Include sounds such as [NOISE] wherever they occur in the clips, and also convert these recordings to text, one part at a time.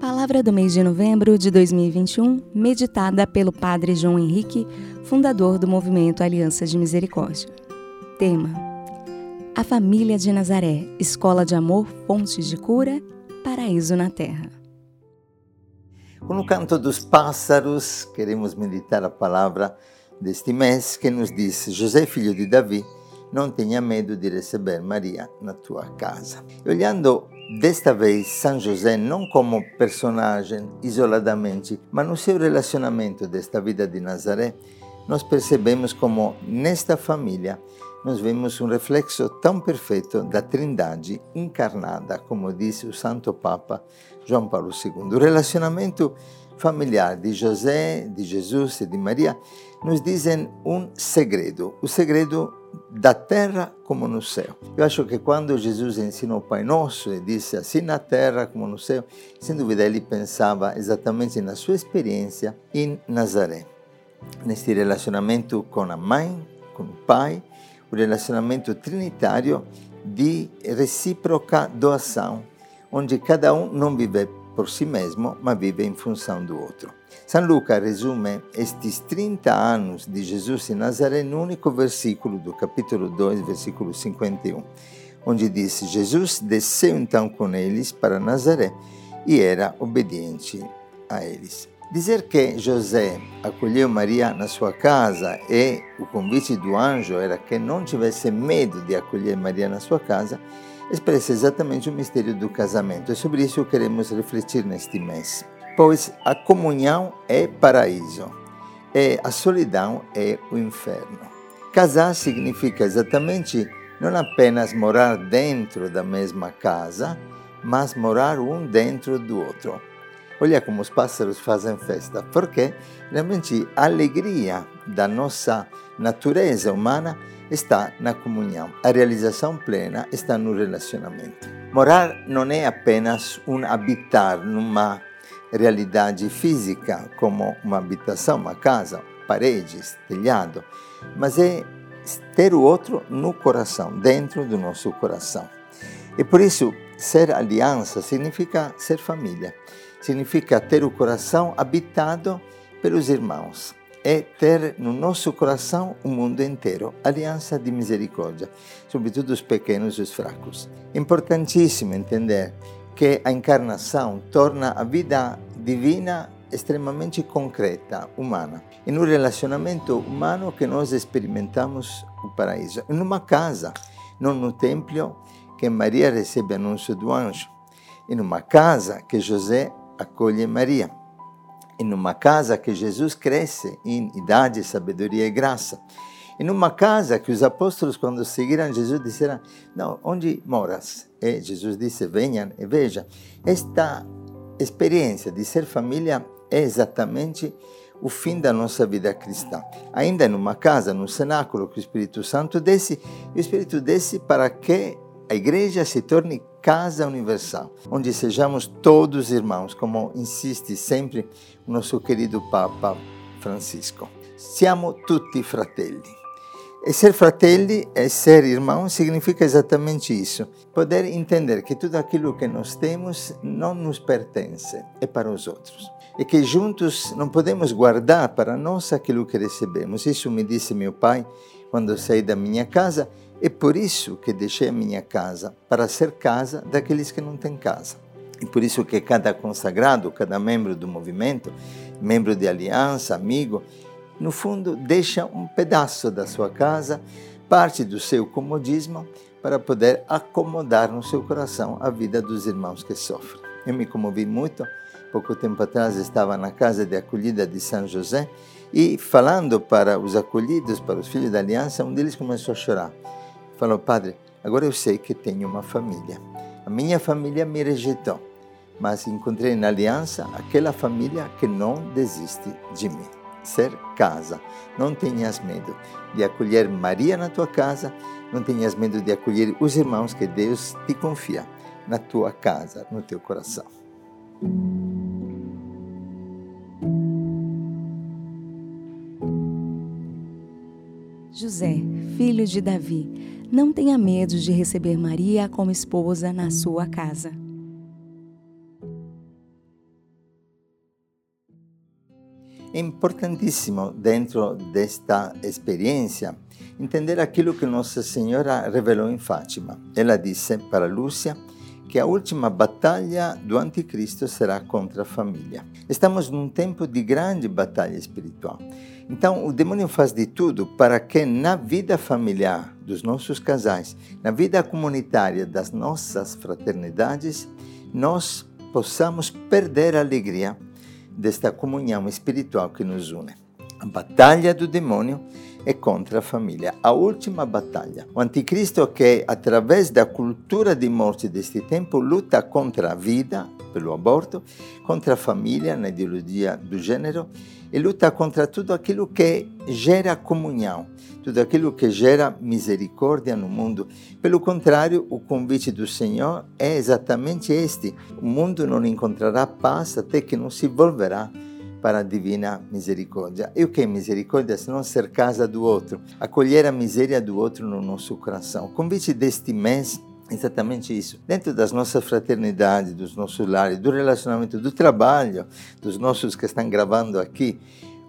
Palavra do mês de novembro de 2021, meditada pelo Padre João Henrique, fundador do movimento Aliança de Misericórdia. Tema: A família de Nazaré, escola de amor, fontes de cura, paraíso na terra. Com o canto dos pássaros, queremos meditar a palavra deste mês que nos diz: José, filho de Davi, não tenha medo de receber Maria na tua casa. Olhando desta vez São José não como personagem isoladamente, mas no seu relacionamento desta vida de Nazaré, nós percebemos como nesta família nós vemos um reflexo tão perfeito da Trindade encarnada, como disse o Santo Papa João Paulo II. O relacionamento familiar de José, de Jesus e de Maria nos dizem um segredo, o segredo da terra como no céu. Eu acho que quando Jesus ensinou o Pai Nosso e disse assim na terra como no céu, sem dúvida ele pensava exatamente na sua experiência em Nazaré, nesse relacionamento com a mãe, com o pai, o relacionamento trinitário de recíproca doação, onde cada um não vive por si mesmo, mas vive em função do outro. San Luca resume estes 30 anos de Jesus em Nazaré no único versículo do capítulo 2, versículo 51, onde diz: Jesus desceu então com eles para Nazaré e era obediente a eles. Dizer que José acolheu Maria na sua casa e o convite do anjo era que não tivesse medo de acolher Maria na sua casa, expressa exatamente o mistério do casamento. E sobre isso queremos refletir neste mês. Pois a comunhão é paraíso e a solidão é o inferno. Casar significa exatamente não apenas morar dentro da mesma casa, mas morar um dentro do outro. Olha como os pássaros fazem festa, porque realmente a alegria da nossa natureza humana está na comunhão. A realização plena está no relacionamento. Morar não é apenas um habitar numa realidade física, como uma habitação, uma casa, paredes, telhado, mas é ter o outro no coração, dentro do nosso coração. E por isso, ser aliança significa ser família significa ter o coração habitado pelos irmãos. É ter no nosso coração o mundo inteiro, aliança de misericórdia, sobretudo os pequenos e os fracos. Importantíssimo entender que a encarnação torna a vida divina extremamente concreta, humana. E no relacionamento humano que nós experimentamos o paraíso. Em uma casa, não no templo que Maria recebe anúncio do anjo. Em uma casa que José accoglie Maria. In uma casa que Jesus cresce em idade, sabedoria e graça. Em uma casa que os apóstolos, quando seguiram Jesus, disseram: Não, onde moras? E Jesus disse: Venham e vejam. Esta experiência de ser família é exatamente o fim da nossa vida cristã. Ainda numa casa, num cenáculo que o Espírito Santo desce, o Espírito desce para que a igreja se torne casa universal, onde sejamos todos irmãos, como insiste sempre o nosso querido Papa Francisco. Siamo tutti fratelli. Ser fratelli e ser irmão significa exatamente isso. Poder entender que tudo aquilo que nós temos não nos pertence, é para os outros. E que juntos não podemos guardar para nós aquilo que recebemos. Isso me disse meu pai quando saí da minha casa é por isso que deixei a minha casa, para ser casa daqueles que não têm casa. E por isso que cada consagrado, cada membro do movimento, membro de aliança, amigo, no fundo deixa um pedaço da sua casa, parte do seu comodismo, para poder acomodar no seu coração a vida dos irmãos que sofrem. Eu me comovi muito. Pouco tempo atrás estava na casa de acolhida de São José e falando para os acolhidos, para os filhos da aliança, um deles começou a chorar Falou, padre, agora eu sei que tenho uma família. A minha família me rejeitou, mas encontrei na aliança aquela família que não desiste de mim. Ser casa. Não tenhas medo de acolher Maria na tua casa, não tenhas medo de acolher os irmãos que Deus te confia na tua casa, no teu coração. José, filho de Davi, não tenha medo de receber Maria como esposa na sua casa. É importantíssimo, dentro desta experiência, entender aquilo que Nossa Senhora revelou em Fátima. Ela disse para Lúcia que a última batalha do anticristo será contra a família. Estamos num tempo de grande batalha espiritual. Então, o demônio faz de tudo para que na vida familiar dos nossos casais, na vida comunitária das nossas fraternidades, nós possamos perder a alegria desta comunhão espiritual que nos une. A batalha do demônio é contra a família, a última batalha. O anticristo que, através da cultura de morte deste tempo, luta contra a vida, pelo aborto, contra a família, na ideologia do gênero, e luta contra tudo aquilo que gera comunhão, tudo aquilo que gera misericórdia no mundo. Pelo contrário, o convite do Senhor é exatamente este: o mundo não encontrará paz até que não se volverá para a divina misericórdia. E o que é misericórdia? Se não ser casa do outro, acolher a miséria do outro no nosso coração. O convite deste mês é exatamente isso. Dentro das nossas fraternidades, dos nossos lares, do relacionamento, do trabalho, dos nossos que estão gravando aqui,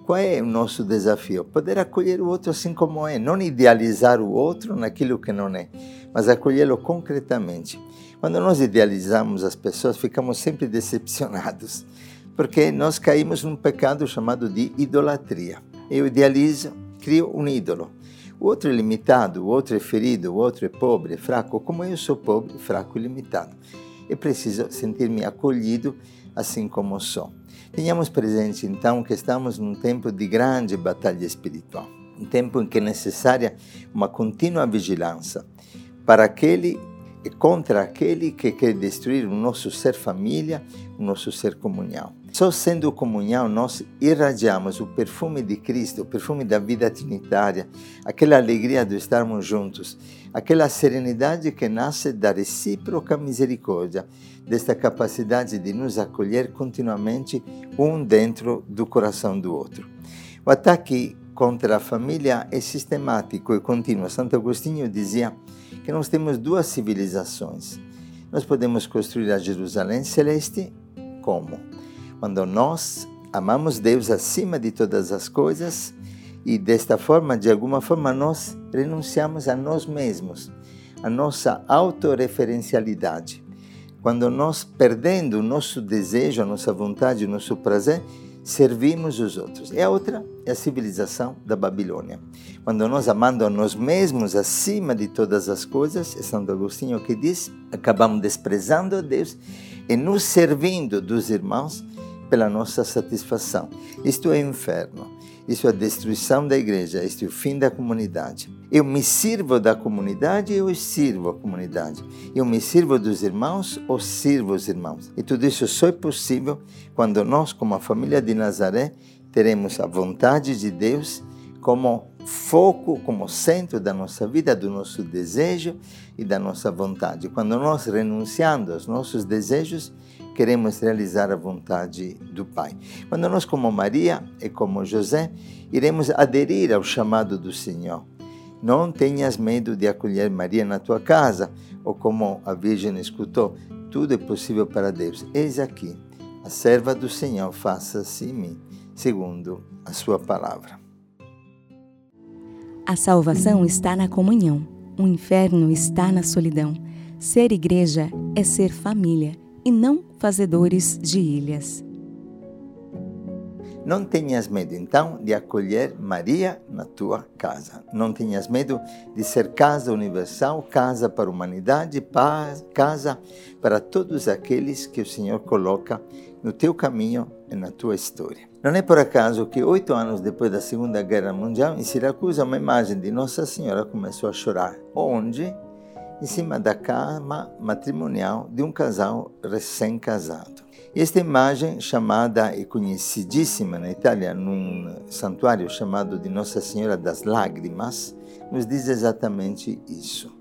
qual é o nosso desafio? Poder acolher o outro assim como é, não idealizar o outro naquilo que não é, mas acolhê-lo concretamente. Quando nós idealizamos as pessoas, ficamos sempre decepcionados porque nós caímos num pecado chamado de idolatria. Eu idealizo, crio um ídolo. O outro é limitado, o outro é ferido, o outro é pobre, é fraco. Como eu sou pobre, fraco e limitado, eu preciso sentir-me acolhido assim como sou. Tenhamos presente então que estamos num tempo de grande batalha espiritual, um tempo em que é necessária uma contínua vigilância para aquele e contra aquele que quer destruir o nosso ser família, o nosso ser comunhão. Só sendo comunhão nós irradiamos o perfume de Cristo, o perfume da vida trinitária, aquela alegria de estarmos juntos, aquela serenidade que nasce da recíproca misericórdia, desta capacidade de nos acolher continuamente um dentro do coração do outro. O ataque contra a família é sistemático e contínuo. Santo Agostinho dizia que nós temos duas civilizações. Nós podemos construir a Jerusalém celeste como? Quando nós amamos Deus acima de todas as coisas e desta forma, de alguma forma, nós renunciamos a nós mesmos, a nossa autorreferencialidade. Quando nós, perdendo o nosso desejo, a nossa vontade, o nosso prazer, servimos os outros. E a outra é a civilização da Babilônia. Quando nós amando a nós mesmos acima de todas as coisas, é Santo Agostinho que diz, acabamos desprezando a Deus e nos servindo dos irmãos pela nossa satisfação. Isto é inferno. Isso é a destruição da igreja, isto é o fim da comunidade. Eu me sirvo da comunidade, eu sirvo a comunidade. Eu me sirvo dos irmãos ou sirvo os irmãos. E tudo isso só é possível quando nós, como a família de Nazaré, teremos a vontade de Deus como foco, como centro da nossa vida, do nosso desejo e da nossa vontade. Quando nós renunciando aos nossos desejos, queremos realizar a vontade do Pai. Quando nós, como Maria e como José, iremos aderir ao chamado do Senhor. Não tenhas medo de acolher Maria na tua casa, ou como a Virgem escutou, tudo é possível para Deus. Eis aqui, a serva do Senhor, faça-se em mim, segundo a sua palavra. A salvação está na comunhão, o inferno está na solidão. Ser igreja é ser família e não fazedores de ilhas. Não tenhas medo, então, de acolher Maria na tua casa. Não tenhas medo de ser casa universal, casa para a humanidade, casa para todos aqueles que o Senhor coloca no teu caminho e na tua história. Não é por acaso que oito anos depois da Segunda Guerra Mundial, em Siracusa, uma imagem de Nossa Senhora começou a chorar. Onde? Em cima da cama matrimonial de um casal recém-casado. Esta imagem, chamada e conhecidíssima na Itália num santuário chamado de Nossa Senhora das Lágrimas, nos diz exatamente isso.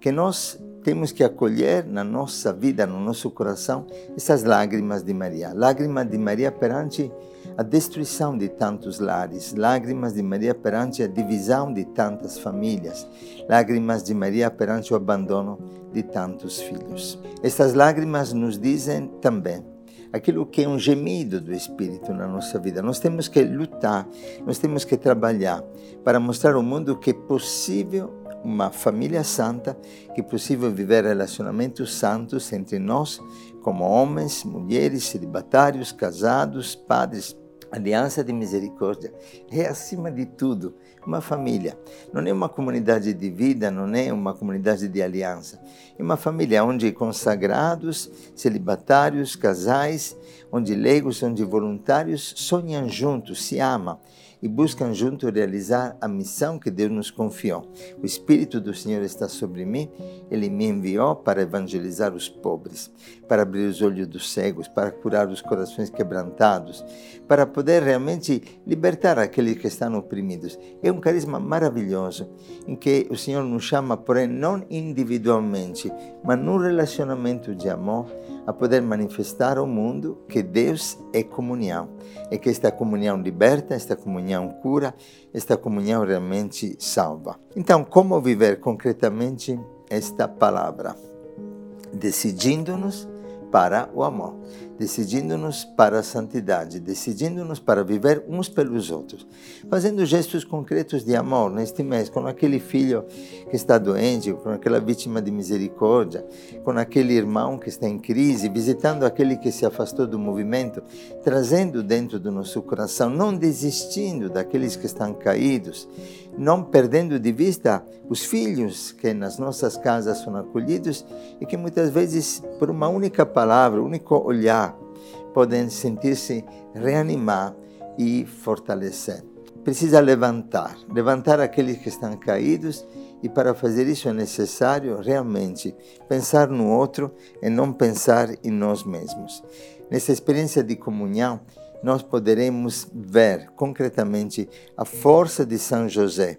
Que nós temos que acolher na nossa vida, no nosso coração, essas lágrimas de Maria. Lágrimas de Maria perante a destruição de tantos lares, lágrimas de Maria perante a divisão de tantas famílias, lágrimas de Maria perante o abandono de tantos filhos. Estas lágrimas nos dizem também aquilo que é um gemido do Espírito na nossa vida. Nós temos que lutar, nós temos que trabalhar para mostrar ao mundo que é possível uma família santa, que é possível viver relacionamentos santos entre nós, como homens, mulheres, celibatários, casados, padres, aliança de misericórdia. É, acima de tudo, uma família. Não é uma comunidade de vida, não é uma comunidade de aliança. É uma família onde consagrados, celibatários, casais, onde leigos, onde voluntários sonham juntos, se amam e buscam juntos realizar a missão que Deus nos confiou. O Espírito do Senhor está sobre mim, ele me enviou para evangelizar os pobres, para abrir os olhos dos cegos, para curar os corações quebrantados, para poder realmente libertar aqueles que estão oprimidos. É um carisma maravilhoso em que o Senhor nos chama, porém, não individualmente, mas num relacionamento de amor a poder manifestar ao mundo que Deus é comunhão e que esta comunhão liberta, esta comunhão cura, esta comunhão realmente salva. Então, como viver concretamente esta palavra? Decidindo-nos para o amor, decidindo-nos para a santidade, decidindo-nos para viver uns pelos outros, fazendo gestos concretos de amor neste mês com aquele filho que está doente, com aquela vítima de misericórdia, com aquele irmão que está em crise, visitando aquele que se afastou do movimento, trazendo dentro do nosso coração, não desistindo daqueles que estão caídos, não perdendo de vista os filhos que nas nossas casas são acolhidos e que muitas vezes, por uma única palavra, um único olhar, podem sentir-se reanimar e fortalecer. Precisa levantar, levantar aqueles que estão caídos e para fazer isso é necessário realmente pensar no outro e não pensar em nós mesmos. Nessa experiência de comunhão, nós poderemos ver concretamente a força de São José,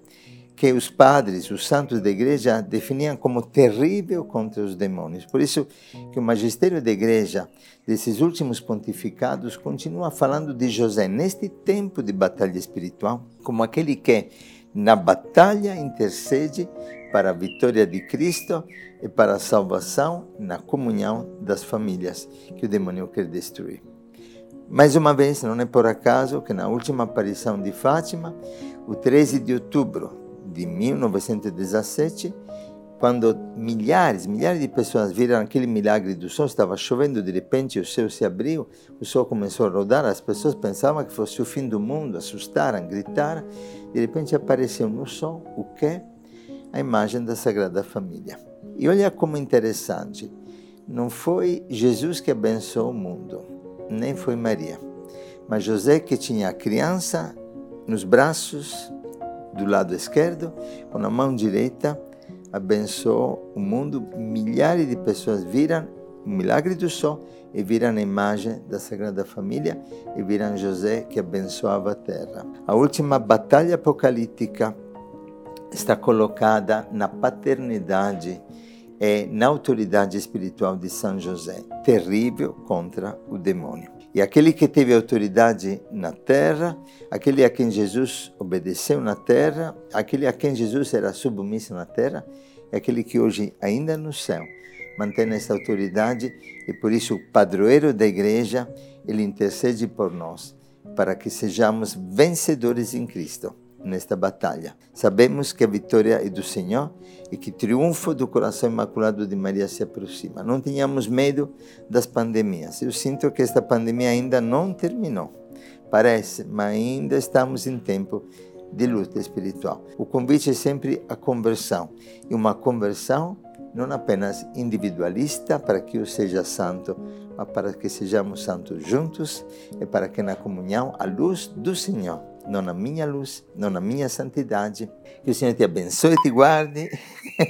que os padres, os santos da igreja, definiam como terrível contra os demônios. Por isso que o magistério da igreja, desses últimos pontificados, continua falando de José neste tempo de batalha espiritual, como aquele que na batalha intercede para a vitória de Cristo e para a salvação na comunhão das famílias que o demônio quer destruir. Mais uma vez, não é por acaso que na última aparição de Fátima, o 13 de outubro de 1917, quando milhares, milhares de pessoas viram aquele milagre do sol, estava chovendo, de repente o céu se abriu, o sol começou a rodar, as pessoas pensavam que fosse o fim do mundo, assustaram, gritaram, de repente apareceu no sol o que? A imagem da Sagrada Família. E olha como interessante, não foi Jesus que abençoou o mundo, nem foi Maria, mas José que tinha a criança nos braços do lado esquerdo, com a mão direita, abençoou o mundo. Milhares de pessoas viram o milagre do sol e viram a imagem da Sagrada Família e viram José que abençoava a terra. A última batalha apocalíptica está colocada na paternidade é na autoridade espiritual de São José, terrível contra o demônio. E aquele que teve autoridade na terra, aquele a quem Jesus obedeceu na terra, aquele a quem Jesus era submisso na terra, é aquele que hoje, ainda no céu, mantém essa autoridade e por isso o padroeiro da igreja, ele intercede por nós, para que sejamos vencedores em Cristo nesta batalha. Sabemos que a vitória é do Senhor e que o triunfo do coração imaculado de Maria se aproxima. Não tenhamos medo das pandemias. Eu sinto que esta pandemia ainda não terminou. Parece, mas ainda estamos em tempo de luta espiritual. O convite é sempre a conversão. E uma conversão não apenas individualista para que eu seja santo, mas para que sejamos santos juntos e para que na comunhão a luz do Senhor não na minha luz, não na minha santidade. Que o Senhor te abençoe e te guarde.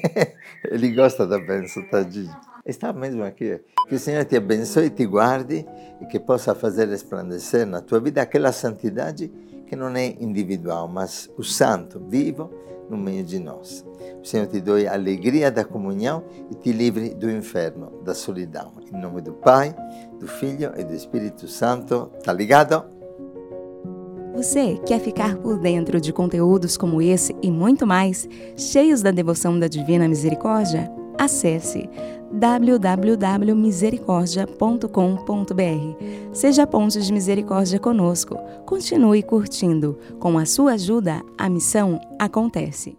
[LAUGHS] Ele gosta da bênção, tadinho. Está mesmo aqui. Que o Senhor te abençoe e te guarde e que possa fazer resplandecer na tua vida aquela santidade que não é individual, mas o santo vivo no meio de nós. O Senhor te doe a alegria da comunhão e te livre do inferno, da solidão. Em nome do Pai, do Filho e do Espírito Santo. Tá ligado? Você quer ficar por dentro de conteúdos como esse e muito mais, cheios da devoção da Divina Misericórdia? Acesse www.misericordia.com.br. Seja ponte de misericórdia conosco. Continue curtindo. Com a sua ajuda, a missão acontece.